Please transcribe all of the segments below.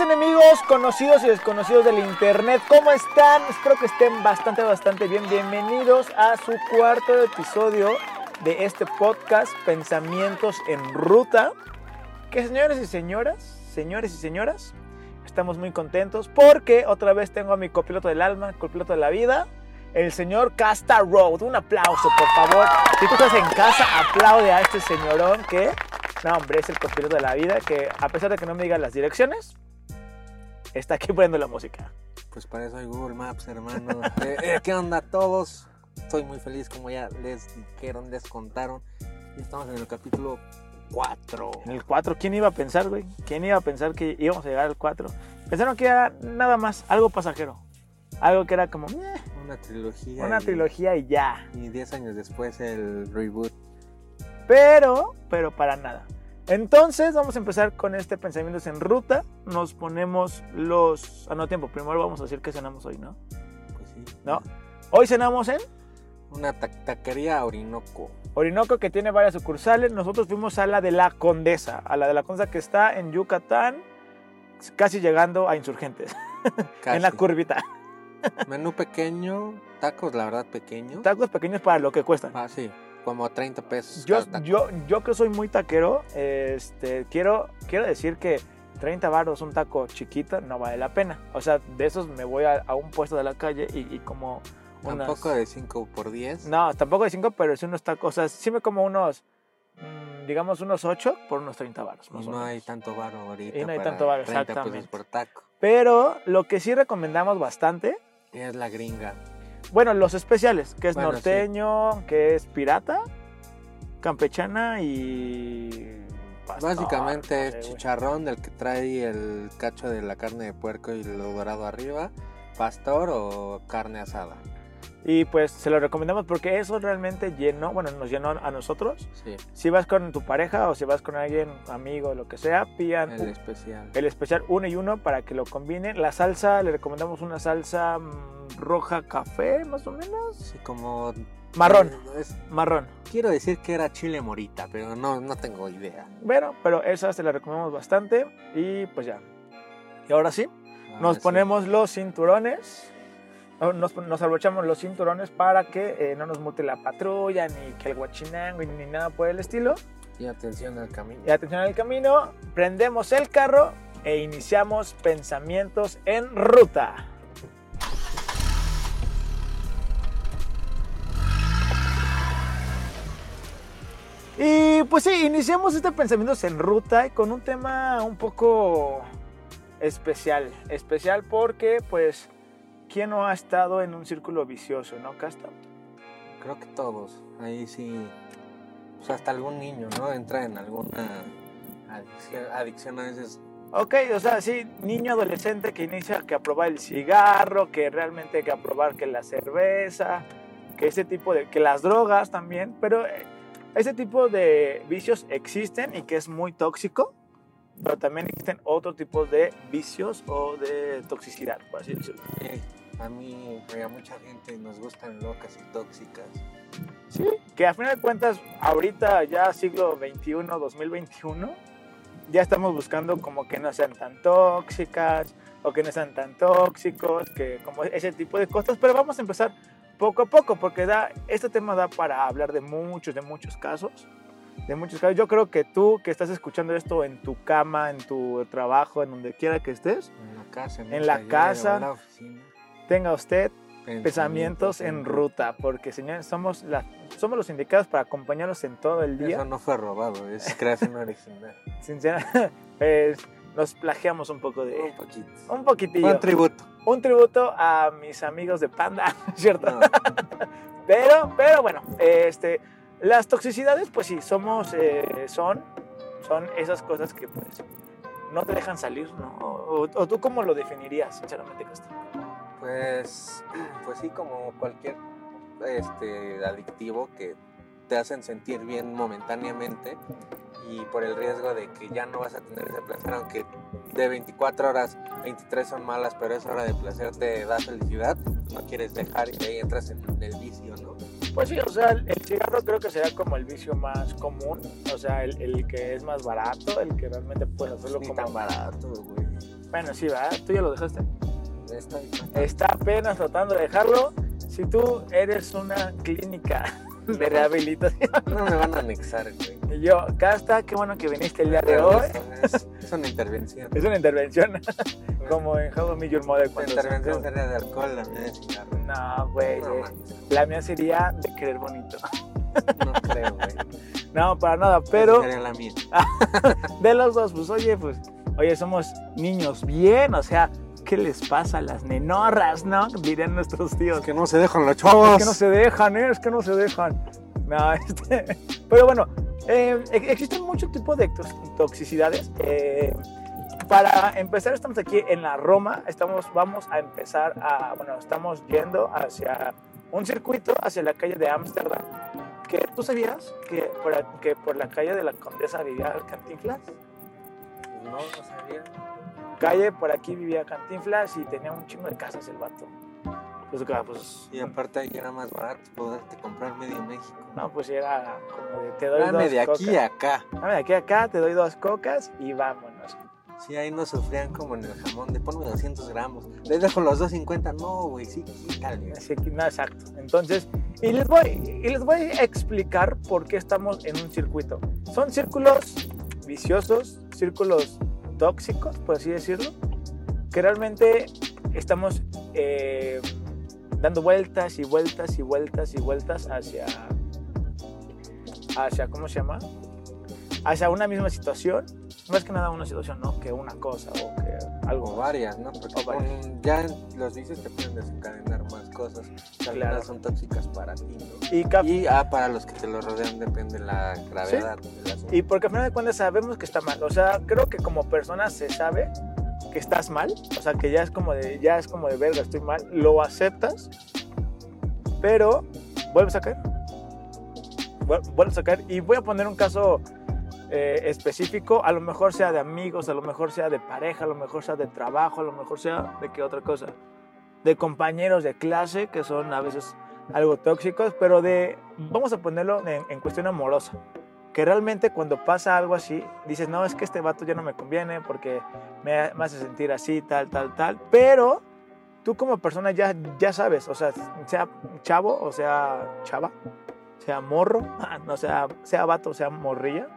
Enemigos, conocidos y desconocidos del internet, ¿cómo están? Espero que estén bastante, bastante bien. Bienvenidos a su cuarto episodio de este podcast Pensamientos en Ruta. Que señores y señoras, señores y señoras, estamos muy contentos porque otra vez tengo a mi copiloto del alma, copiloto de la vida, el señor Casta Road. Un aplauso, por favor. Si tú estás en casa, aplaude a este señorón que no, hombre, es el copiloto de la vida que, a pesar de que no me diga las direcciones, está aquí poniendo la música. Pues para eso hay Google Maps, hermano. Eh, eh, ¿Qué onda todos? Estoy muy feliz, como ya les dijeron, les contaron. Y estamos en el capítulo 4. En el 4, ¿quién iba a pensar, güey? ¿Quién iba a pensar que íbamos a llegar al 4? Pensaron que era nada más, algo pasajero. Algo que era como... "Eh, Una trilogía. una y- trilogía y ya. Y 10 años después el reboot. Pero, pero para nada. Entonces vamos a empezar con este pensamientos en ruta. Nos ponemos los... Ah, no, tiempo. Primero vamos a decir qué cenamos hoy, ¿no? Pues sí. ¿No? Hoy cenamos en Una ta- taquería Orinoco. Orinoco que tiene varias sucursales. Nosotros fuimos a la de la Condesa, a la de la Condesa que está en Yucatán, casi llegando a Insurgentes, en la Casi. curvita. Menú pequeño, tacos, la verdad, pequeños. Tacos pequeños para lo que cuestan. Ah, sí, como 30 pesos. Yo, yo, yo que soy muy taquero, este, quiero, quiero decir que 30 baros un taco chiquito no vale la pena. O sea, de esos me voy a, a un puesto de la calle y, y como unas... Tampoco de 5 por 10. No, tampoco de 5, pero sí unos tacos. O sea, sí me como unos, mm, digamos, unos 8 por unos 30 baros. Y Más o no menos. hay tanto varo ahorita. Y no hay para tanto varo, 30 pesos por taco. Pero lo que sí recomendamos bastante, Es la gringa. Bueno, los especiales, que es Bueno, sí. norteño, que es pirata, campechana y... pastor, Básicamente es chicharrón del que trae el cacho de la carne de puerco y lo dorado arriba, pastor o carne asada. Y pues se lo recomendamos porque eso realmente llenó, bueno, nos llenó a nosotros. Sí, Si vas con tu pareja o si vas con alguien, amigo, lo que sea, pidan el un- especial. el especial uno y uno para que lo combinen. La salsa, le recomendamos una salsa mm, roja café, más o menos. Sí, como... Marrón, es- marrón. quiero decir que era chile morita, pero no, no tengo idea. Bueno, pero esa se la recomendamos bastante. Y pues ya. Y ahora sí, nos Ahora sí. ponemos los cinturones. No, Nos, nos abrochamos los cinturones para que eh, no nos mute la patrulla, ni que el guachinango, ni nada por el estilo. Y atención al camino. Y atención al camino, prendemos el carro e iniciamos pensamientos en ruta. Y pues sí, iniciamos este pensamientos en ruta con un tema un poco especial. Especial porque, pues, ¿quién no ha estado en un círculo vicioso, no, Casta? Creo que todos. Ahí sí. O sea, hasta algún niño, ¿no? Entra en alguna adicción, adicción a veces. Ok, o sea, sí, niño adolescente que inicia que a probar el cigarro, que realmente hay que aprobar que la cerveza, que ese tipo de, que las drogas también, pero eh, ese tipo de vicios existen y que es muy tóxico, pero también existen otros tipos de vicios o de toxicidad, por así decirlo. A mí y a mucha gente nos gustan locas y tóxicas. Sí, que a final de cuentas, ahorita ya siglo XXI, 2021, ya estamos buscando como que no sean tan tóxicas o que no sean tan tóxicos, que como ese tipo de cosas, pero vamos a empezar poco a poco porque da, este tema da para hablar de muchos, de muchos casos. De muchos casos. Yo creo que tú que estás escuchando esto en tu cama, en tu trabajo, en donde quiera que estés, En la casa, en, En la taller casa. en la oficina. Tenga usted pensamientos en ruta, porque señores, somos, la, somos los indicados para acompañarlos en todo el día. Eso no fue robado, es creación original. Sinceramente, nos plagiamos un poco Un de... poquito. Un poquitillo. Un tributo. Un tributo a mis amigos de Panda, ¿cierto? No, Pero, pero bueno, este, las toxicidades, pues sí, somos, eh, son, son esas cosas que pues no te dejan salir, ¿no? O, o tú cómo lo definirías, sinceramente, Castro? Pues, pues sí, como cualquier este, adictivo que te hacen sentir bien momentáneamente y por el riesgo de que ya no vas a tener ese placer, aunque de 24 horas, 23 son malas, pero esa hora de placer te da felicidad, no quieres dejar y ahí entras en el vicio, ¿no? Pues sí, o sea, el cigarro creo que será como el vicio más común, o sea, el, el que es más barato, el que realmente puedes hacerlo Ni como... tan barato, güey. Bueno, sí, ¿verdad? ¿Tú ya lo dejaste? Está apenas tratando de dejarlo. Si tú eres una clínica de rehabilitación. No me van a anexar, güey. Y yo, está, qué bueno que viniste el día de hoy. Es, es una intervención. Es una intervención, como en How Met Your Mother La intervención sería de alcohol, la mía de cigarro. No, güey. No, eh, la mía sería de querer bonito. no creo, güey. No, para nada, pero sería la mía. de los dos, pues oye, pues, oye, somos niños bien, o sea, ¿qué les pasa a las nenorras, no? Dirían nuestros tíos. que no se dejan los chavos. Es que no se dejan, ¿eh? Es que no se dejan. No, este, pero bueno, eh, existen muchos tipos de tox- toxicidades. Eh, para empezar, estamos aquí en la Roma. Estamos, vamos a empezar a, bueno, estamos yendo hacia un circuito, hacia la calle de Ámsterdam. Que tú sabías que por, a- que por la calle de la Condesa vivía Cantinflas. No, no sabía. Calle por aquí vivía Cantinflas y tenía un chingo de casas el vato. Pues, claro, pues, Y aparte ahí era más barato poderte comprar medio México. no, pues era como de te doy Dame dos de aquí cocas. a acá. Dame de aquí a acá, te doy dos cocas y vámonos. Sí, ahí no sufrían como en el jamón de ponme 200 gramos. Les dejo los 250. No, güey, sí, quítale. Que, no, exacto. Entonces, y les, voy, y les voy a explicar por qué estamos en un circuito. Son círculos viciosos, círculos tóxicos, por así decirlo, que realmente estamos eh, dando vueltas y vueltas y vueltas y vueltas hacia, hacia, ¿cómo se llama? Hacia una misma situación. Más que nada una situación, ¿no? Que una cosa o que algo O varias, ¿no? Porque O varias. ya los dices te pueden desencadenar cosas que Claro. son tóxicas para ti, ¿no? Y, cap- Y ah, para los que te lo rodean depende la gravedad del asunto. Y porque al final de cuentas sabemos que está mal. O sea, creo que como persona se sabe que estás mal. O sea, que ya es como de, ya es como de verga, estoy mal. Lo aceptas, pero vuelves a caer. Vuel- Vuelves a caer. Y voy a poner un caso eh, específico. A lo mejor sea de amigos, a lo mejor sea de pareja, a lo mejor sea de trabajo, a lo mejor sea de qué otra cosa. De compañeros de clase que son a veces algo tóxicos, pero de, vamos a ponerlo en, en cuestión amorosa. Que realmente cuando pasa algo así, dices, no, es que este vato ya no me conviene porque me, me hace sentir así, tal, tal, tal, pero tú como persona ya, ya sabes, o sea, sea chavo o sea chava, sea morro, no sea, sea vato sea morrilla,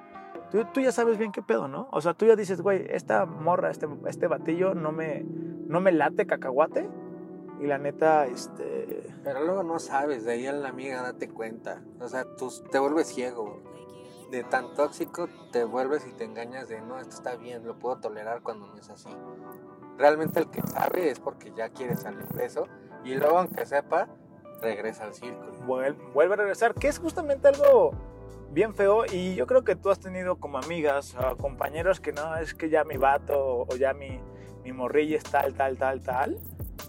tú, tú ya sabes bien qué pedo, ¿no? O sea, tú ya dices, güey, esta morra, este, este batillo no me, no me late cacahuate y la neta, este... Pero luego no sabes, de ahí a la amiga date cuenta. O sea, tú te vuelves ciego. De tan tóxico te vuelves y te engañas de no, esto está bien, lo puedo tolerar cuando no es así. Realmente el que sabe es porque ya quiere salir de eso y luego aunque sepa, regresa al círculo. vuel- vuelve a regresar, que es justamente algo bien feo y yo creo que tú has tenido como amigas o compañeros que no, es que ya mi vato o ya mi, mi morrilla es tal, tal, tal, tal.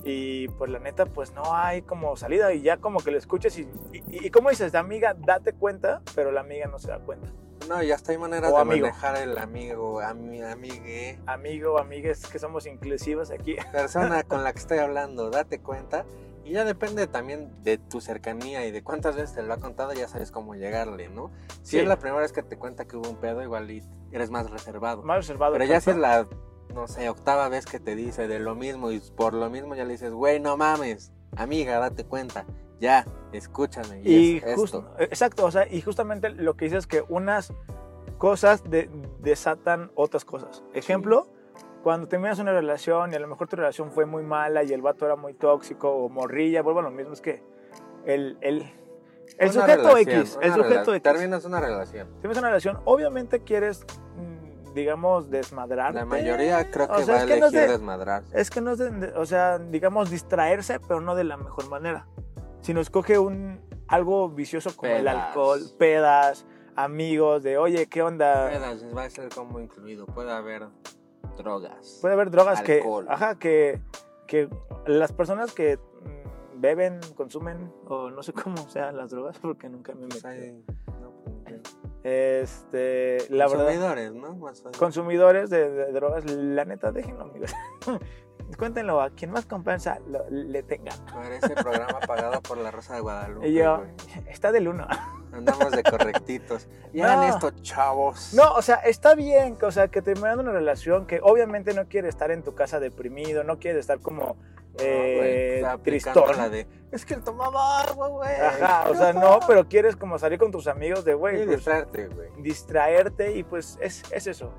Y pues la neta, pues no hay como salida y ya como que lo escuchas y, y, y como dices, la amiga, date cuenta, pero la amiga no se da cuenta. No, ya hasta hay maneras O de amigo. manejar el amigo, ami, amigue, Amigo, amigues, que somos inclusivos aquí. persona con la que estoy hablando, date cuenta. Y ya depende también de tu cercanía y de cuántas veces te lo ha contado, ya sabes cómo llegarle, ¿no? Si Sí. es la primera vez que te cuenta que hubo un pedo, igual eres más reservado. Más reservado. Pero ya si es la, no sé, octava vez que te dice de lo mismo y por lo mismo ya le dices, güey, no mames, amiga, date cuenta, ya, escúchame. Y, Y es justo, esto. exacto, o sea, y justamente lo que dices es que unas cosas de- desatan otras cosas. Ejemplo, cuando terminas una relación y a lo mejor tu relación fue muy mala y el vato era muy tóxico o morrilla, vuelvo a lo mismo, es que el, el, el sujeto relación, X, el sujeto X, Terminas una relación. tienes una relación, obviamente quieres, digamos, desmadrar. La mayoría creo O que sea, va a no elegir es de- desmadrarse. Es que no es, de- o sea, digamos, distraerse, pero no de la mejor manera. Sino escoge un, algo vicioso como el alcohol, pedas, amigos, de, oye, ¿qué onda? Pedas, va a ser como incluido, puede haber drogas. Puede haber drogas Alcohol. que, ajá, que, que las personas que mm, beben, consumen, o no sé cómo sean las drogas, porque nunca me Pues metí. hay, no, pues. Este, la verdad, Consumidores, ¿no? Más consumidores de, de drogas, la neta, déjenlo, amigos. Cuéntenlo a quien más compensa lo- le tenga. Parece programa pagado por la Rosa de Guadalupe. Y yo, güey. está del uno. Andamos de correctitos. Y No. esto, chavos. No, o sea, está bien, o sea, que terminando una relación que obviamente no quiere estar en tu casa deprimido, no quiere estar como No, güey, eh, tristón. la de, es que él tomaba agua, güey. Ajá, o sea, no, pero quieres como salir con tus amigos de, güey, Sí, pues, distraerte, güey. distraerte y pues es, es eso.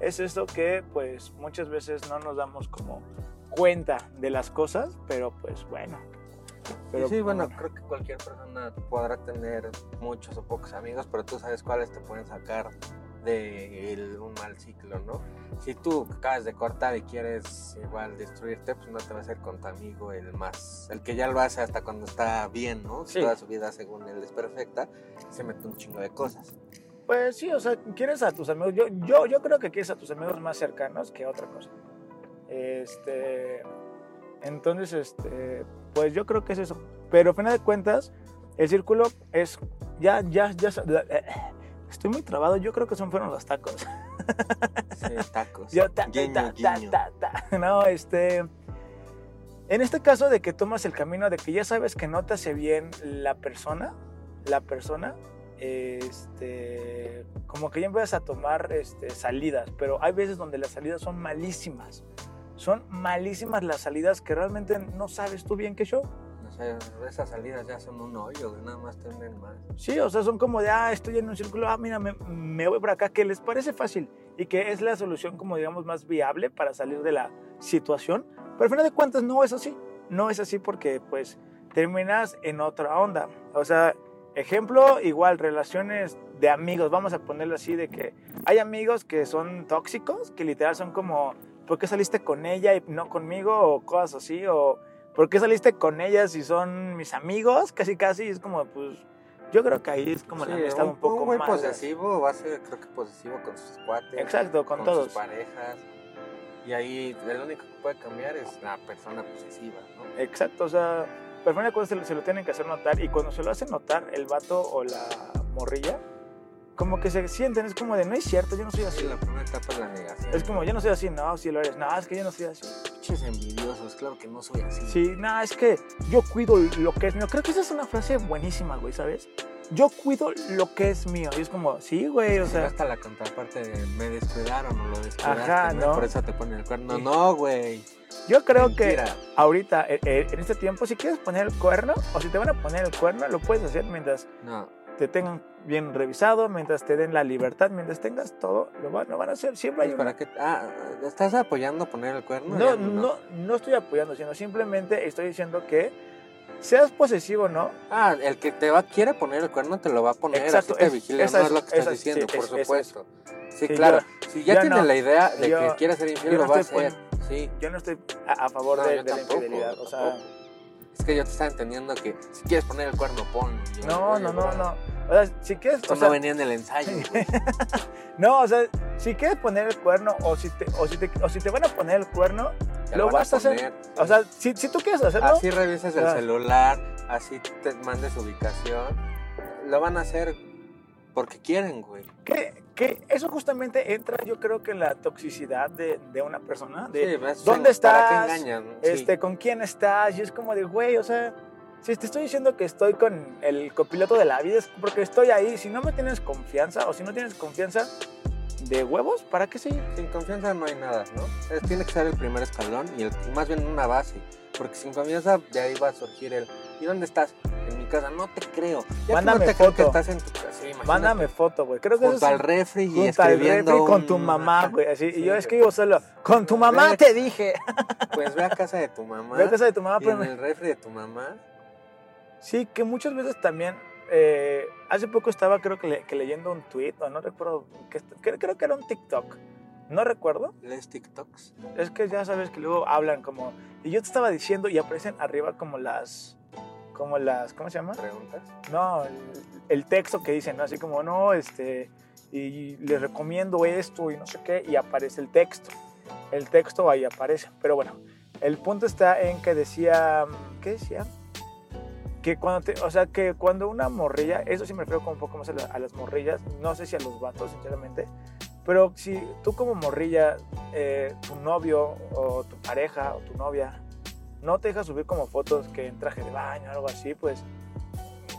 Es eso que pues muchas veces no nos damos como cuenta de las cosas, pero pues bueno. Pero, sí, bueno, creo que cualquier persona podrá tener muchos o pocos amigos, pero tú sabes cuáles te pueden sacar de el- un mal ciclo, ¿no? Si tú acabas de cortar y quieres igual destruirte, pues no te va a ser con tu amigo el más, el que ya lo hace hasta cuando está bien, ¿no? Sí. Toda su vida según él es perfecta, se mete un chingo de cosas. Pues sí, o sea, quieres a tus amigos. Yo, yo, yo creo que quieres a tus amigos más cercanos que otra cosa. Este. Entonces, este. Pues yo creo que es eso. Pero a final de cuentas, el círculo es. Ya, ya, ya. Estoy muy trabado. Yo creo que son fueron los tacos. Sí, tacos. Yo, ta, guiño, ta. No, este. En este caso de que tomas el camino de que ya sabes que no te hace bien la persona, la persona, este, como que ya empiezas a tomar este, salidas, pero hay veces donde las salidas son malísimas. Son malísimas las salidas que realmente no sabes tú bien qué show. No sé, esas salidas ya son un hoyo, nada más tienen más. Sí, o sea, son como de, ah, estoy en un círculo, ah, mira, me, me voy por acá, que les parece fácil y que es la solución, como digamos, más viable para salir de la situación. Pero al final de cuentas no es así. No es así porque, pues, terminas en otra onda. O sea, ejemplo, igual, relaciones de amigos, vamos a ponerlo así, de que hay amigos que son tóxicos, que literal son como, ¿por qué saliste con ella y no conmigo? O cosas así, o ¿por qué saliste con ella si son mis amigos? Casi, casi, es como, pues, yo creo que ahí es como la Sí, amistad un, poco güey más. posesivo va a ser, creo que posesivo con sus cuates. Exacto, con, con todos. sus parejas. Y ahí el único que puede cambiar es la persona posesiva, ¿no? Exacto, o sea, pero se, lo- se lo tienen que hacer notar y cuando se lo hacen notar el vato o la morrilla, como que se sienten, es como de, no es cierto, yo no soy Así la primera etapa es la negación. Es como, yo no soy así, no, si lo eres, no, es que yo no soy así. Pinches envidiosos, claro que no soy así. Sí, no, es que yo cuido lo que es mío. Creo que esa es una frase buenísima, güey, ¿sabes? Yo cuido lo que es mío. Y es como, sí, güey, o sea, hasta la contraparte de me descuidaron o lo descuidaste, Ajá, ¿no? Por eso te ponen el cuerno. Sí. No, güey. yo creo que Mentira. ahorita, eh, eh, en este tiempo, si quieres poner el cuerno o si te van a poner el cuerno, lo puedes hacer mientras No, te tengan bien revisado, mientras te den la libertad, mientras tengas todo, lo van, lo van a hacer. Siempre hay una- ¿para? Ah, ¿estás apoyando poner el cuerno? No, no, no estoy apoyando, sino simplemente estoy diciendo que seas posesivo, ¿no? Ah, el que te va quiere poner el cuerno te lo va a poner, Exacto, así te es- vigila, esa no es- es lo que estás esa diciendo, sí, por es. supuesto. Sí, claro. yo- si ya tienes no. la idea de Yo- que quieres ser infiel, lo va a hacer. Sí. Yo no estoy a, a favor No, de, la infidelidad, o sea, tampoco. Es que yo te estaba entendiendo que si quieres poner el cuerno, ponlo. Yo, no, no, no, no. O sea, si quieres, o sea, no venía en el ensayo, no, o sea, si quieres poner el cuerno o si te, o si te, o si te van a poner el cuerno, lo vas a hacer. poner. o sea, si, si tú quieres hacerlo, Así revisas el Ah. celular, así te mandes ubicación. Lo van a hacer porque quieren, güey. que, que eso justamente entra, yo creo que en la toxicidad de, de una persona, de Sí, ¿dónde ¿Para qué estás? engañan? Sí. este, con quién estás, y es como de, güey, o sea, si te estoy diciendo que estoy con el copiloto de la vida, es porque estoy ahí, si no me tienes confianza, o si no tienes confianza de huevos, ¿para qué seguir? Sin confianza no hay nada, ¿no? Es- tiene que ser el primer escalón y, el- más bien una base. Porque sin confianza de ahí va a surgir el ¿y dónde estás? En mi casa, no te creo. Ya que Mándame no te creo que foto. estás en tu. Sí, Mándame foto, güey, creo que eso junto es al refri y junto al refri con tu mamá, güey, así, Sí, y yo escribo solo, con tu mamá Ve. te dije, Pues ve a casa de tu mamá. ve a casa de tu mamá, y pero en el refri de tu mamá. Sí, que muchas veces también. eh, hace poco estaba, creo que, le- que leyendo un tweet, o no recuerdo, que, creo que era un TikTok. No recuerdo. ¿Lees TikToks? Es que ya sabes que luego hablan como. Y yo te estaba diciendo, y aparecen arriba como las. Como las. ¿Cómo se llama? ¿Preguntas? No, el, el texto que dicen, ¿no? Así como, no, este. Y les recomiendo esto y no sé qué, y aparece el texto. El texto ahí aparece. Pero bueno, el punto está en que decía. ¿Qué decía? Que cuando te, o sea, que cuando una morrilla, eso sí me refiero como un poco más a, la- a las morrillas, no sé si a los vatos, sinceramente, pero si tú como morrilla, eh, tu novio o tu pareja o tu novia no te deja subir como fotos que en traje de baño o algo así, pues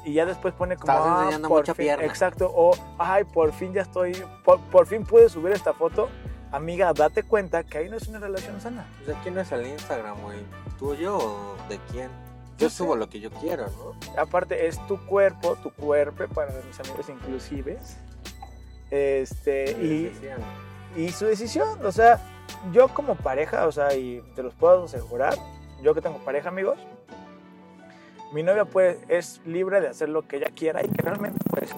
y ya después pone como, Estás "Ah, enseñando por mucha fin", pierna. exacto, o, ay, por fin ya estoy, por, por fin pude subir esta foto, amiga, date cuenta que ahí no es una relación sana. Pues, ¿De quién es el Instagram, güey? ¿Tuyo o de quién? No Yo subo lo que yo quiero, ¿no? Aparte, es tu cuerpo, tu cuerpo, para mis amigos inclusives, este, y, y su decisión, o sea, yo como pareja, o sea, y te los puedo asegurar, yo que tengo pareja, amigos, mi novia pues es libre de hacer lo que ella quiera y que realmente pues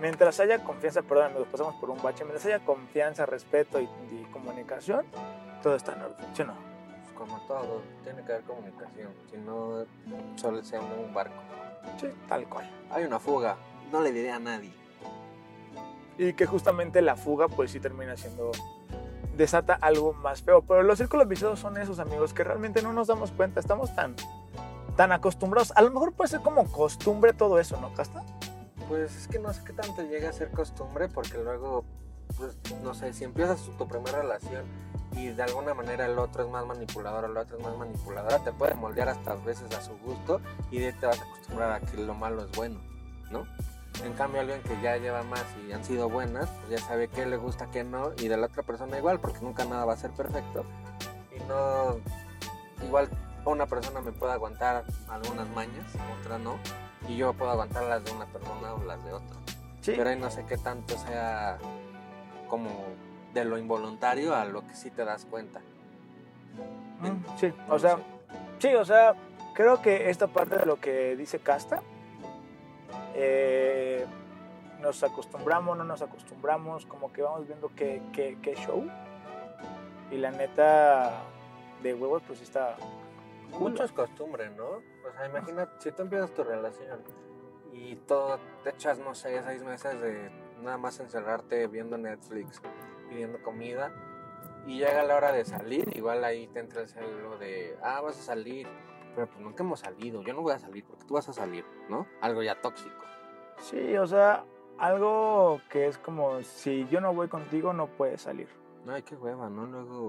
mientras haya confianza, perdón, nos pasamos por un bache, mientras haya confianza, respeto y, y comunicación, todo está en orden, ¿sí o no? pues, como todo, tiene que haber comunicación. Si no, solo se llama un barco. Sí, tal cual. Hay una fuga, no le diré a nadie. Y que justamente la fuga pues sí termina siendo desata algo más feo, pero los círculos viciosos son esos amigos que realmente no nos damos cuenta, estamos tan tan acostumbrados, a lo mejor puede ser como costumbre todo eso, ¿no, Casta? Pues es que no sé qué tanto llega a ser costumbre porque luego, pues no sé, si empiezas tu, primera relación y de alguna manera el otro es más manipulador o la otra es más manipuladora, te puede moldear hasta veces a su gusto y de ahí te vas a acostumbrar a que lo malo es bueno, ¿no? En cambio, alguien que ya lleva más y han sido buenas, pues ya sabe qué le gusta, qué no, y de la otra persona igual, porque nunca nada va a ser perfecto. Y no, igual una persona me puede aguantar algunas mañas, otra no, y yo puedo aguantar las de una persona o las de otra. Sí. Pero ahí no sé qué tanto sea como de lo involuntario a lo que sí te das cuenta. Mm, sí, o sea, sí, o sea, creo que esta parte de lo que dice Casta, eh, nos acostumbramos, no nos acostumbramos, como que vamos viendo qué, qué, qué show. Y la neta, de huevos, pues está. cool. Mucho es costumbre, ¿no? O sea, imagina, si tú empiezas tu relación y todo, te echas, no sé, seis meses de nada más encerrarte viendo Netflix, pidiendo comida, y llega la hora de salir, igual ahí te entra el celo de, ah, vas a salir, pero pues nunca hemos salido, yo no voy a salir porque tú vas a salir, ¿no? Algo ya tóxico. Sí, o sea, algo que es como si yo no voy contigo, no puedes salir. Ay, qué hueva, ¿no? Luego,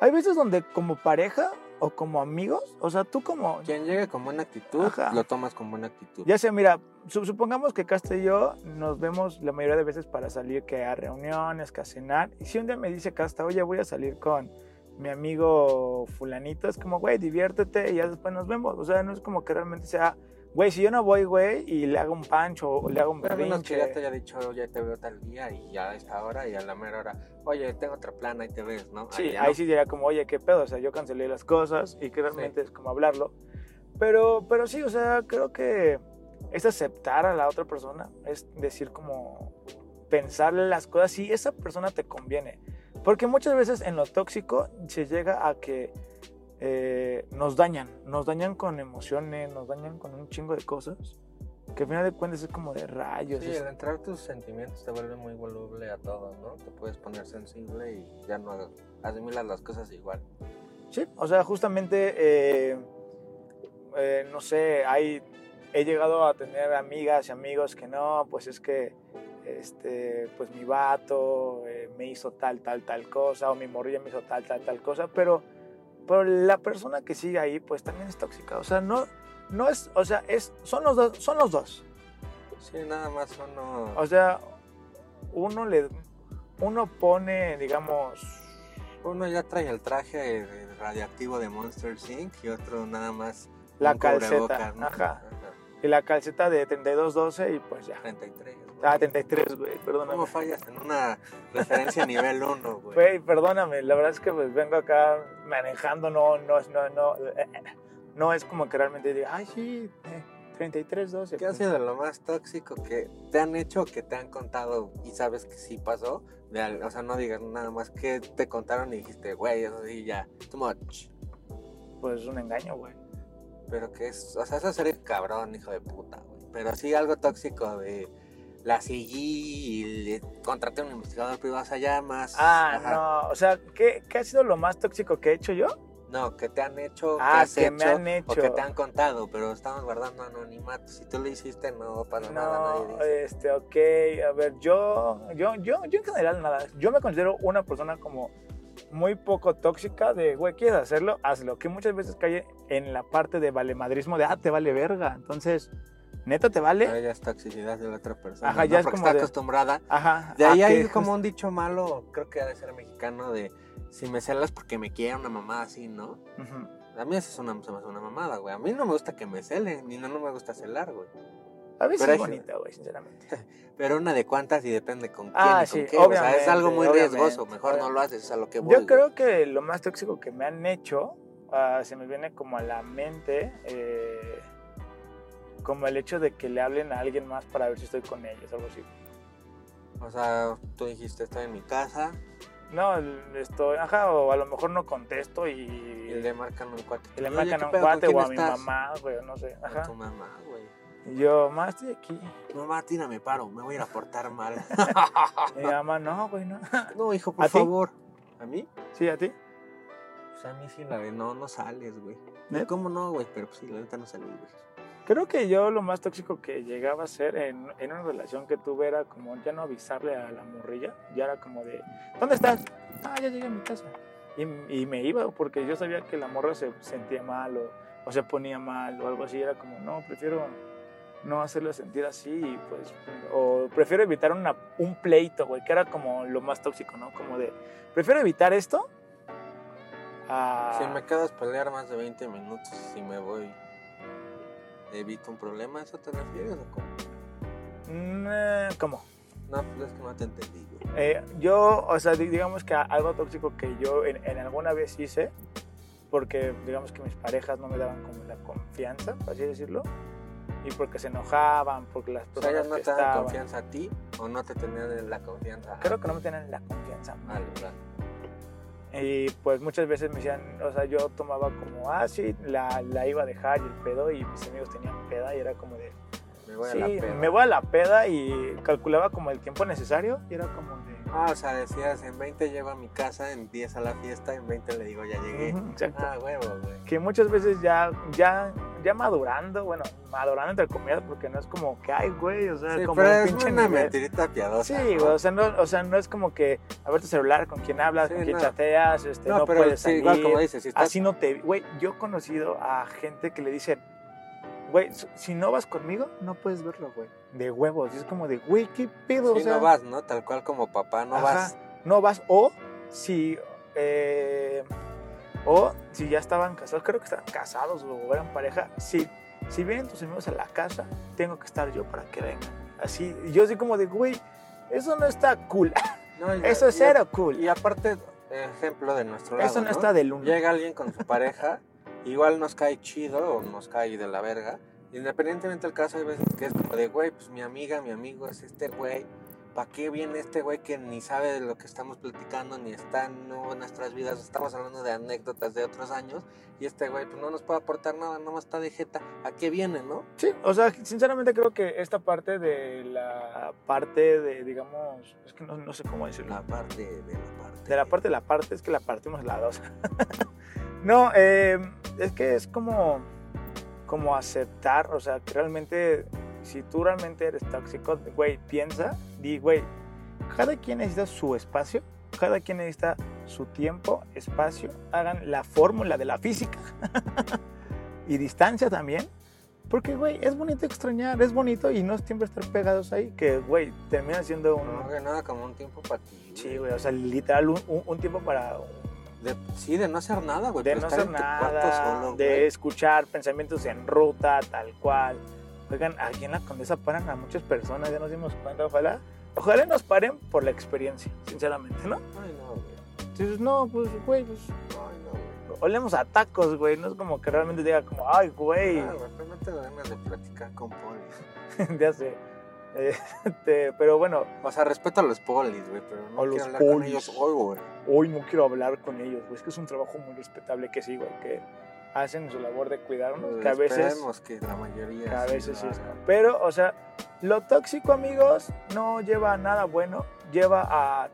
Hay veces donde como pareja o como amigos, o sea, tú como... quien llegue con buena actitud, Ajá. lo tomas con buena actitud. Ya sé, mira, su- supongamos que Casta y yo nos vemos la mayoría de veces para salir que a reuniones, que a cenar. Y si un día me dice Casta, oye, voy a salir con mi amigo fulanito, es como, güey, diviértete y ya después nos vemos. O sea, no es como que realmente sea, güey, si yo no voy, güey, y le hago un pancho o le hago un a menos que berrinche. ya te haya dicho, ya te veo tal día y ya a esta hora y a la mera hora, oye, tengo otra plana y te ves, ¿no? Sí, ya ahí no. sí diría como, oye, qué pedo, o sea, yo cancelé las cosas y que realmente es como hablarlo. Pero, pero sí, o sea, creo que es aceptar a la otra persona, es decir como pensarle las cosas si esa persona te conviene. Porque muchas veces en lo tóxico se llega a que eh, nos dañan, nos dañan con emociones, nos dañan con un chingo de cosas, que al final de cuentas es como de rayos. Sí, es- el entrar tus sentimientos te vuelve muy voluble a todo, ¿no? Te puedes poner sensible y ya no asimilas las cosas igual. Sí, o sea, justamente, eh, eh, no sé, hay, he llegado a tener amigas y amigos que no, pues es que, este, pues mi vato eh, me hizo tal, tal, tal cosa, o mi morrilla me hizo tal, tal, tal cosa, pero, pero la persona que sigue ahí, pues también es tóxica, o sea, no, no es, o sea, es, son los dos, son los dos, Sí, nada más uno... o sea, uno le, uno pone, digamos, Uno ya trae el traje radiactivo de Monster Inc. y otro nada más... la calceta, ¿no? ajá, y la calceta de 3212 y pues ya. 33. Ah, 33, güey, perdóname. ¿Cómo fallas en una referencia nivel 1, güey? Güey, perdóname, la verdad es que pues vengo acá manejando, no, no, es- no, no, eh, eh, no es como que realmente diga, ay, sí, eh, 33, 12. ¿Qué ha sido lo más tóxico que te han hecho, que te han contado y sabes que sí pasó? De o sea, no digas nada más que te contaron y dijiste, güey, eso sí, ya, too much. Pues un engaño, güey. Pero que es, o sea, eso sería cabrón, hijo de puta, güey. Pero sí algo tóxico de la seguí y le contraté a un investigador privado, o ya más. Ah, ajá. no, o sea, ¿qué, ¿qué ha sido lo más tóxico que he hecho yo? No, que te han hecho, Ah, que has que hecho, me han o hecho. que te han contado, pero estamos guardando anonimato. Si tú lo hiciste, no nada, No, nadie dice. este, ok, a ver, yo, yo, yo, yo en general nada, yo me considero una persona como muy poco tóxica de, güey, ¿quieres hacerlo? Hazlo, que muchas veces cae en la parte de valemadrismo de, ah, te vale verga, entonces, ¿Neta te vale? ya es toxicidad de la otra persona. Ajá, ¿no? ya es Porque como está de- acostumbrada. Ajá. De ahí hay como un dicho malo, creo que ha de ser mexicano, de si me celas porque me quiere una mamada así, ¿no? A mí eso es una, se me hace una mamada, güey. A mí no me gusta que me celen, ni no, no me gusta celar, güey. A veces Pero es bonita, güey, sinceramente. Pero una de cuántas y depende con quién Ah, y con sí, qué. O sea, es algo muy riesgoso. Mejor no lo haces, es a lo que voy. Yo güey. creo que lo más tóxico que me han hecho, ah, se me viene como a la mente, eh, como el hecho de que le hablen a alguien más para ver si estoy con ellos, algo así. O sea, tú dijiste, estoy en mi casa No, estoy, ajá, o a lo mejor no contesto y, y le marcan un cuate. y le marcan ¿qué a un cuate o a mi estás? mamá, güey, no sé, ajá. tu mamá, güey. Yo, mamá, estoy aquí. Mamá, tírame paro, me voy a ir a portar mal. Mi mamá, no, güey, no. no, hijo, por ¿A favor. ¿A mí? ¿Sí, a ti? Pues a mí sí la de no, no sales, güey. ¿Cómo no, güey? Pero pues sí, la neta no salí, güey. Creo que yo lo más tóxico que llegaba a ser en, una relación que tuve era como ya no avisarle a la morrilla, ya era como de, ¿dónde estás? Ah, ya llegué a mi casa. Y, y me iba porque yo sabía que la morra se sentía mal o, o se ponía mal o algo así, era como, no, prefiero no hacerle sentir así, y pues, o prefiero evitar una, un pleito, güey, que era como lo más tóxico, ¿no? Como de, prefiero evitar esto. a- Si me quedas pelear más de 20 minutos y me voy, evito un problema, ¿a ¿eso te refieres o cómo? Mm, eh, ¿Cómo? No, pues es que no te entendí, güey. Eh, yo, o sea, di- digamos que algo tóxico que yo en, en alguna vez hice, porque digamos que mis parejas no me daban como la confianza, por así decirlo, y porque se enojaban, porque las O sea, personas ellos no que te dan estaban, confianza a ti o no te tenían la confianza creo que no me tenían la confianza. Vale, vale. Y pues muchas veces me decían, o sea, yo tomaba como, ah, sí, la, la iba a dejar y el pedo, y mis amigos tenían peda, y era como de, Me voy sí, a la peda. me voy a la peda, y calculaba como el tiempo necesario, y era como de... Ah, o sea, decías, en 20 llego a mi casa, en 10 a la fiesta, en 20 le digo, ya llegué. Exacto. Ah, huevo, güey. que muchas veces ya, ya, ya madurando, bueno, madurando entre comillas, porque no es como que, ay, güey, o sea, Sí, como pero un es pinche una nivel. mentirita piadosa. Sí, ¿no? güey, o sea, no, o sea, no es como que a ver tu celular, con quién hablas, Sí, con quién no. chateas, este, no, No, pero puedes sí, salir, igual como dices, si estás así no te... Güey, yo he conocido a gente que le dicen, güey, si no vas conmigo, no puedes verlo, güey, de huevos, y es como de, güey, ¿qué pedo? Sí, o sea, no vas, ¿no? Tal cual como papá, no Ajá. vas. no vas, o si... eh, o si ya estaban casados, creo que estaban casados o eran pareja, si, si vienen tus amigos a la casa, tengo que estar yo para que vengan. Así, yo así como de, güey, eso no está cool. No, y- Eso es y- cero cool. Y aparte, ejemplo de nuestro lado, Eso no está del uno. Llega alguien con su pareja, igual nos cae chido o nos cae de la verga. Independientemente del caso, hay veces que es como de, güey, pues mi amiga, mi amigo es este güey. ¿Para qué viene este güey que ni sabe de lo que estamos platicando, ni está en no, en nuestras vidas? Estamos hablando de anécdotas de otros años. Y este güey, pues no nos puede aportar nada, nomás está de jeta. ¿A qué viene, no? Sí, o sea, sinceramente creo que esta parte de la parte de, digamos, es que no, no sé cómo decirlo. La parte de la parte. De la parte de la parte, es que la partimos la dos. no, eh, es que es como, como aceptar, o sea, que realmente, si tú realmente eres tóxico, güey, piensa, di, güey, cada quien necesita su espacio, cada quien necesita su tiempo, espacio, hagan la fórmula de la física y distancia también. Porque, güey, es bonito extrañar, es bonito y no siempre estar pegados ahí, que, güey, termina siendo un... No, que nada, como un tiempo para ti. Sí, güey, o sea, literal, un, un- un tiempo para De- sí, de no hacer nada, güey. de no hacer nada, solo, de escuchar pensamientos en ruta, tal cual. Oigan, aquí en la Condesa paran a muchas personas, ya nos dimos cuenta, ojalá, ojalá nos paren por la experiencia, sinceramente, ¿no? Ay, no, güey. Entonces, no, pues, güey, pues, Ay, no, güey. olemos a tacos, güey, no es como que realmente diga como, ay, güey, Ah, güey, pero no te ganas de platicar con polis. ya sé. Este, pero bueno, O sea, respeto a los polis, güey, pero no A quiero hablar con polis. ellos hoy, güey. hoy no quiero hablar con ellos, güey, es que es un trabajo muy respetable que sí, güey, que hacen su labor de cuidarnos, que a veces... Que la mayoría. que a veces sí. Pero, o sea, lo tóxico, amigos, no lleva a nada bueno, lleva a,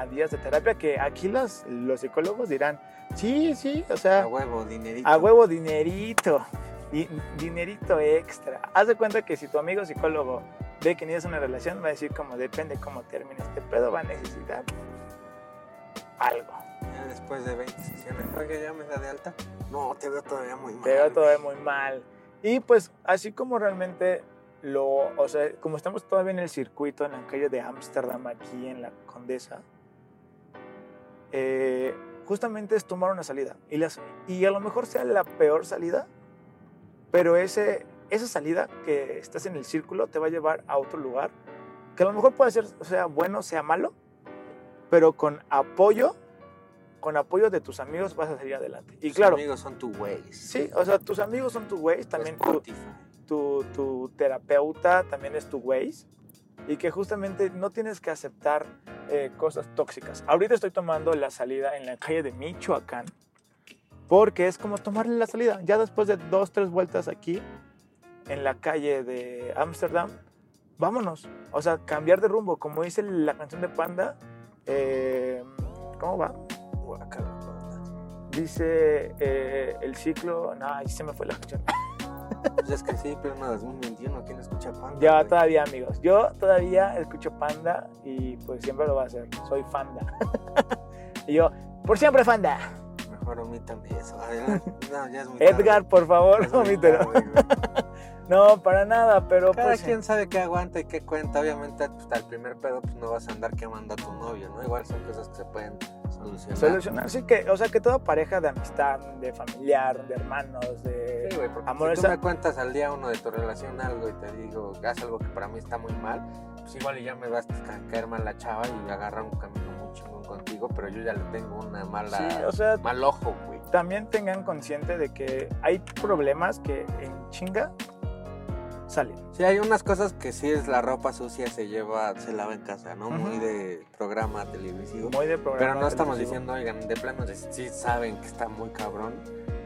a días de terapia que aquí los, los psicólogos dirán, sí, sí, o sea, A huevo, dinerito. a huevo dinerito, di- dinerito extra. Haz de cuenta que si tu amigo psicólogo ve que necesitas una relación, va a decir como depende cómo termine este pedo, va a necesitar algo. Ya después de 20 sesiones, oiga, ya me da de alta. No, te veo todavía muy mal. Te veo todavía muy mal. Y pues así como realmente lo, o sea, como estamos todavía en el circuito, en la calle de Ámsterdam, aquí en la Condesa, eh, justamente es tomar una salida. Y, las, y a lo mejor sea la peor salida, pero ese, esa salida que estás en el círculo te va a llevar a otro lugar, que a lo mejor puede ser, sea bueno, sea malo, pero con apoyo, con apoyo de tus amigos vas a salir adelante. Y Tus claro, amigos son tu güeyes. sí, o sea, tus amigos son tus güeyes, también tu, tu, tu terapeuta también es tu Waze y que justamente no tienes que aceptar eh, cosas tóxicas. Ahorita estoy tomando la salida en la calle de Michoacán porque es como tomarle la salida. Ya después de dos, tres vueltas aquí en la calle de Ámsterdam, vámonos. O sea, cambiar de rumbo, como dice la canción de Panda. eh, ¿Cómo va? Guácala. Dice eh, el ciclo. No, ahí se me fue la canción. Pues es que sí, pero no, 2021, ¿quién escucha Panda? Ya, güey? todavía, amigos. Yo todavía escucho Panda y pues siempre lo voy a hacer. Soy Fanda. y yo, por siempre Fanda. Mejor omítame eso. Adelante. No, ya es muy Edgar, por favor, omítelo. No, para nada, pero Cada pues. quien sabe qué aguanta y qué cuenta. Obviamente, pues, al primer pedo, pues no vas a andar quemando a tu novio, ¿no? Igual son cosas que se pueden solucionar. Solucionar, sí que, o sea, que toda pareja de amistad, de familiar, de hermanos, de... Sí, güey, porque Amor, si tú esa- me cuentas al día uno de tu relación algo y te digo, haz algo que para mí está muy mal, pues igual y ya me vas a ca- caer mal la chava y agarrar un camino muy chingón contigo, pero yo ya le tengo una mala, Sí, o sea, mal ojo, güey. también tengan consciente de que hay problemas que en chinga salen. Sí, hay unas cosas que sí es la ropa sucia se lleva, se lava en casa, ¿no? Muy de programa televisivo. Muy de programa. Pero no estamos diciendo, oigan, de plano, si saben que está muy cabrón,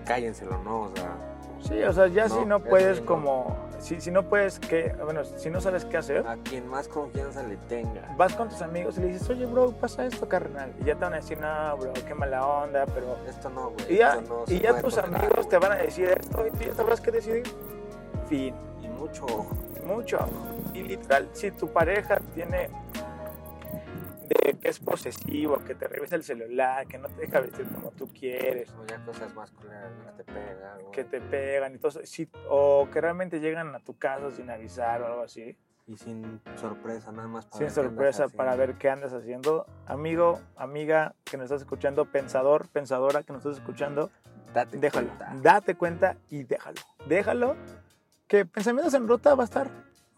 cállenselo, ¿no? O sea, Sí, o sea, ya No, si no puedes no. como... Si, si no puedes, que Bueno, si no sabes qué hacer, a quien más confianza le tenga. vas con tus amigos y le dices, oye, bro, pasa esto, carnal. Y ya te van a decir, no, bro, qué mala onda, pero... Esto no, güey. Y ya, no y ya tus amigos te van a decir esto y tú ya sabrás qué decidir. Fin. Mucho ojo. Mucho. Y literal, si tu pareja tiene de que es posesivo, que te revisa el celular, que no te deja vestir como tú quieres, O ya cosas más que te pegan. que te pegan y todo eso, sí, o que realmente llegan a tu casa sin avisar o algo así, Y sin sorpresa, nada más para sin ver qué andas sorpresa para ver qué andas haciendo. Amigo, amiga que nos estás escuchando, pensador, pensadora que nos estás escuchando, Date déjalo, cuenta. date cuenta y déjalo. Déjalo, que Pensamientos en Ruta va a estar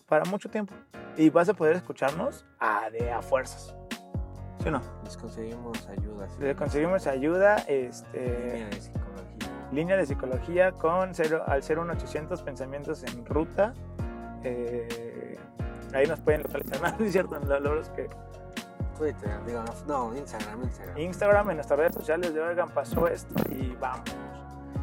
para mucho tiempo y vas a poder escucharnos a, de a fuerzas. ¿Sí o no? Les conseguimos ayuda. sí. Le conseguimos ayuda, Línea este, de psicología. línea de psicología con 0 al 01800 Pensamientos en Ruta. Eh, ahí nos pueden localizar, ¿no? es cierto, lo, lo es que Twitter, digo, no, no, Instagram, Instagram. Instagram, en nuestras redes sociales de Oigan, pasó esto y vamos.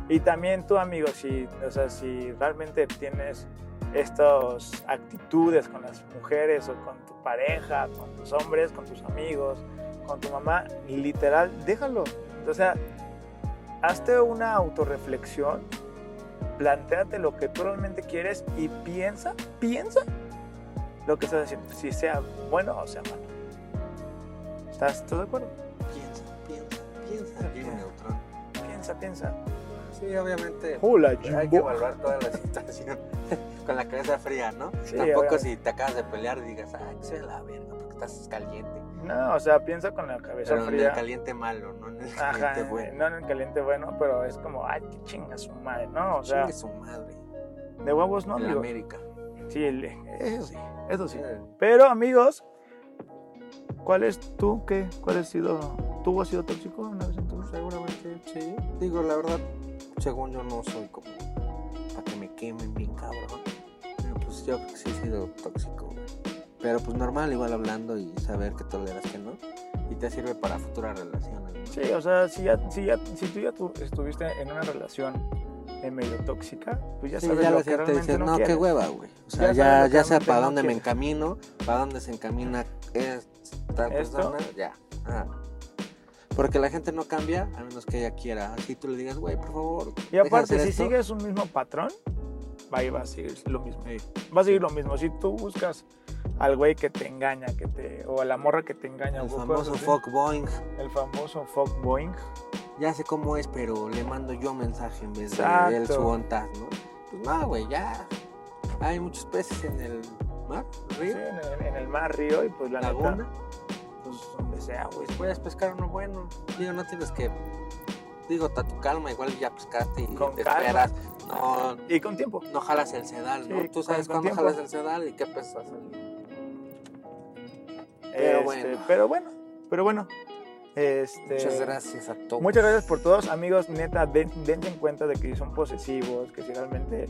Y también tú, amigo, si, o sea, si realmente tienes estas actitudes con las mujeres o con tu pareja, con tus hombres, con tus amigos, con tu mamá, literal, déjalo. O sea, hazte una autorreflexión, planteate lo que tú realmente quieres y piensa, piensa lo que estás haciendo, si sea bueno o sea malo. ¿Estás, ¿estás de acuerdo? Piensa, piensa, piensa. Neutron. Piensa, piensa. Sí, obviamente. Hola, Hay que evaluar toda la situación con la cabeza fría, ¿no? Sí, Tampoco obviamente. si te acabas de pelear digas, ay, que sea la verga, porque estás caliente. No, o sea, piensa con la cabeza Pero en el fría. caliente malo, no en el Ajá, caliente bueno. no en el caliente bueno, pero es como, ay, qué chinga su madre, ¿no? O sea, Chingue su madre. de huevos no, en amigo. América. Sí, eso sí, eso sí. Sí. Pero, amigos, ¿cuál es tú, qué? ¿Cuál ha sido, tú has sido tóxico una vez en tu vida? Seguramente sí. Digo, la verdad, según yo no soy como para que me quemen bien cabrón. Pero pues yo sí he sido tóxico, güey. Pero pues normal, igual hablando y saber que toleras que no. Y te sirve para futuras relaciones. ¿no? Sí, o sea, si, ya, si, ya, si tú ya tu- estuviste en una relación eh, medio tóxica, pues ya Sí, sabes ya lo la que realmente dice, no, qué hueva, güey. O sea, Ya ya, lo sé para no dónde me encamino, para dónde se encamina esta ¿Esto? persona, ya. Ah. Porque la gente no cambia a menos que ella quiera. Así tú le digas, güey, por favor. Y de aparte, si esto". sigues un mismo patrón, va, y va a seguir lo mismo. Sí. Va a seguir lo mismo. Si tú buscas al güey que te engaña, que te, o a la morra que te engaña, El famoso así, fuck boing. el famoso fuck boing. Ya sé cómo es, pero le mando yo mensaje en vez de Exacto. él su ontas, ¿no? Pues no, güey, ya. Hay muchos peces en el mar, río, Sí, en, el- en el mar, río y pues la laguna. neta, sea, güey. Puedes pescar uno bueno. Digo, no tienes que. Digo, a tu calma, igual ya pescaste y Con te calma. esperas. No, Y con tiempo. no jalas el sedal, ¿no? Sí, Tú sabes cuándo tiempo. jalas el sedal y qué salir. Pero Este, bueno. Pero bueno, pero bueno. Este, Muchas gracias a todos. Muchas gracias por todos, amigos. Neta, den, dense en cuenta de que si son posesivos, que si realmente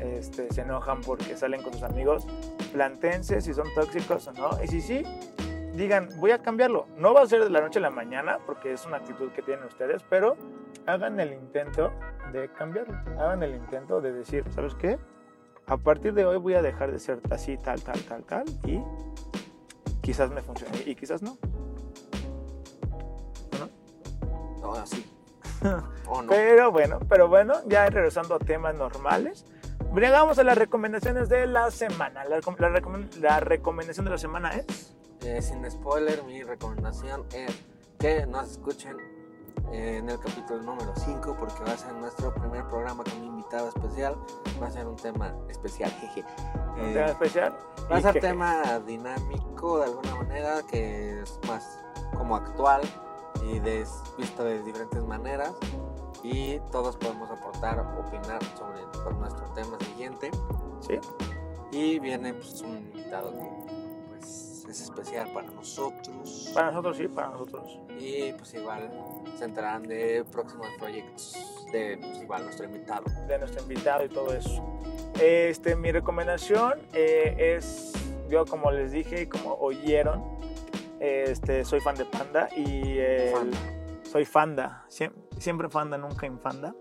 este, se enojan porque salen con sus amigos, plantense si son tóxicos o no. Y si sí, digan, voy a cambiarlo. No va a ser de la noche a la mañana, porque es una actitud que tienen ustedes, pero hagan el intento de cambiarlo. Hagan el intento de decir, ¿sabes qué? A partir de hoy voy a dejar de ser así, tal, tal, tal, tal, y quizás me funcione, y quizás no. No, así. o no. Pero bueno, pero bueno, ya regresando a temas normales, llegamos a las recomendaciones de la semana. La recomendación de la semana es... Eh, sin spoiler, mi recomendación es que nos escuchen eh, en el capítulo número 5 porque va a ser nuestro primer programa con un invitado especial. Va a ser un tema especial, jeje. un Eh, tema especial. Va a ser que- tema dinámico de alguna manera, que es más como actual y de, visto de diferentes maneras. Y todos podemos aportar, opinar sobre por nuestro tema siguiente. Sí, Y viene pues, un invitado que es especial para nosotros. para nosotros sí, para nosotros. Y pues igual se enterarán de próximos proyectos de pues, igual nuestro invitado. de nuestro invitado y todo eso. Este, mi recomendación eh, es, yo como les dije y como oyeron, este, soy fan de Panda y el- Fanda. soy fanda, siem- siempre fanda, nunca infanda.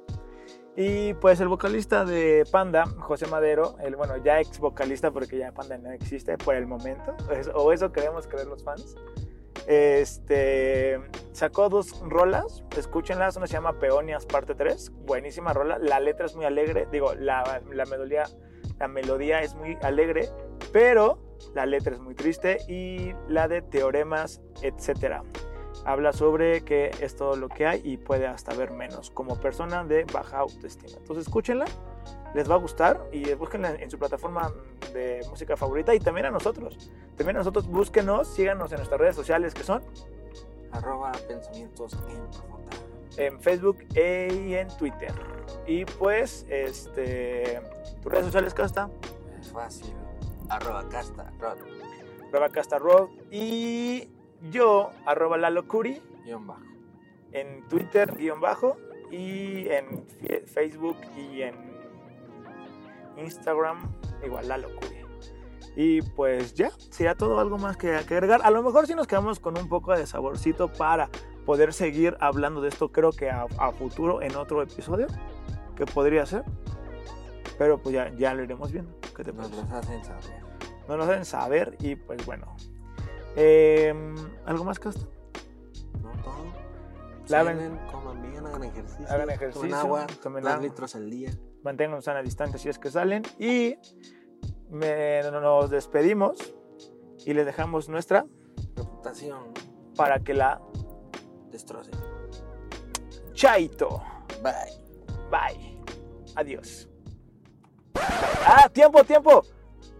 Y pues el vocalista de Panda, José Madero, el bueno, ya ex vocalista porque ya Panda no existe por el momento, o eso queremos creer los fans. Este sacó dos rolas, escúchenlas, una se llama Peonias parte 3, buenísima rola, la letra es muy alegre, digo, la, la melodía la melodía es muy alegre, pero la letra es muy triste y la de teoremas, etcétera habla sobre que es todo lo que hay y puede hasta ver menos como persona de baja autoestima. Entonces escúchenla, les va a gustar y búsquenla en su plataforma de música favorita y también a nosotros. También a nosotros búsquenos, síganos en nuestras redes sociales que son Arroba pensamientos en profunda. en Facebook y en Twitter. Y pues, este, tus redes sociales, Casta, Es fácil. Arroba casta. Rod. arroba Casta Road y yo, arroba Lalo Curi, Guión bajo. en Twitter, guion bajo, y en Facebook y en Instagram, igual la locura. Y pues ya, sería todo algo más que, agregar. A lo mejor si nos quedamos con un poco de saborcito para poder seguir hablando de esto, creo que a, a futuro en otro episodio, que podría ser. Pero pues ya, ya lo iremos viendo. ¿Qué te Nos los hacen saber. Nos lo hacen saber y pues bueno. Em, ¿Algo más, Casta? No todo. Laven. Coman bien, hagan ejercicio. Hagan ejercicio, Tomen agua. tomen dos agua. litros al día. manténgannos a la distancia si es que salen y me- nos despedimos y les dejamos nuestra Reputación. para que la Destroce. chaito. Bye. Bye. Adiós. Ah, tiempo, tiempo.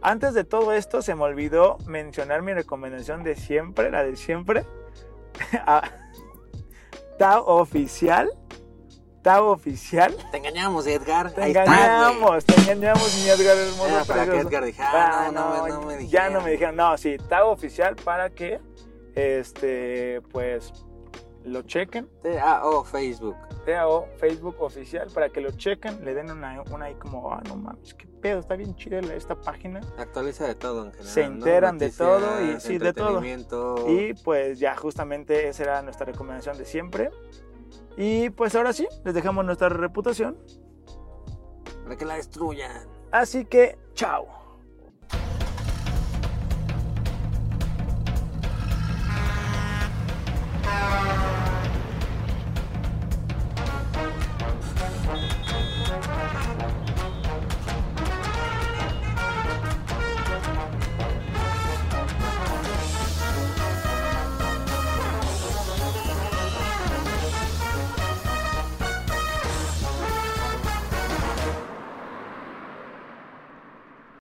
Antes de todo esto se me olvidó mencionar mi recomendación de siempre, la de siempre. Ah, Tao oficial. Tao oficial. Te engañamos, Edgar. Te Ahí está, güey. engañamos, te engañamos, mi Edgar hermoso. Era para que. Edgar dijera, Ah, no, no, no me ya dijeron. no me dijeron. No, sí, Tao oficial para que, este, pues, lo chequen. T-A-O Facebook. TAO Facebook oficial para que lo chequen, le den una, una ahí como, ah, no mames, qué pedo, está bien chida esta página. Actualiza de todo en general. Se ¿no? enteran de todo y- sí, de todo. Y pues ya justamente esa era nuestra recomendación de siempre. Y pues ahora sí, les dejamos nuestra reputación. Para que la destruyan. Así que, chao. Thank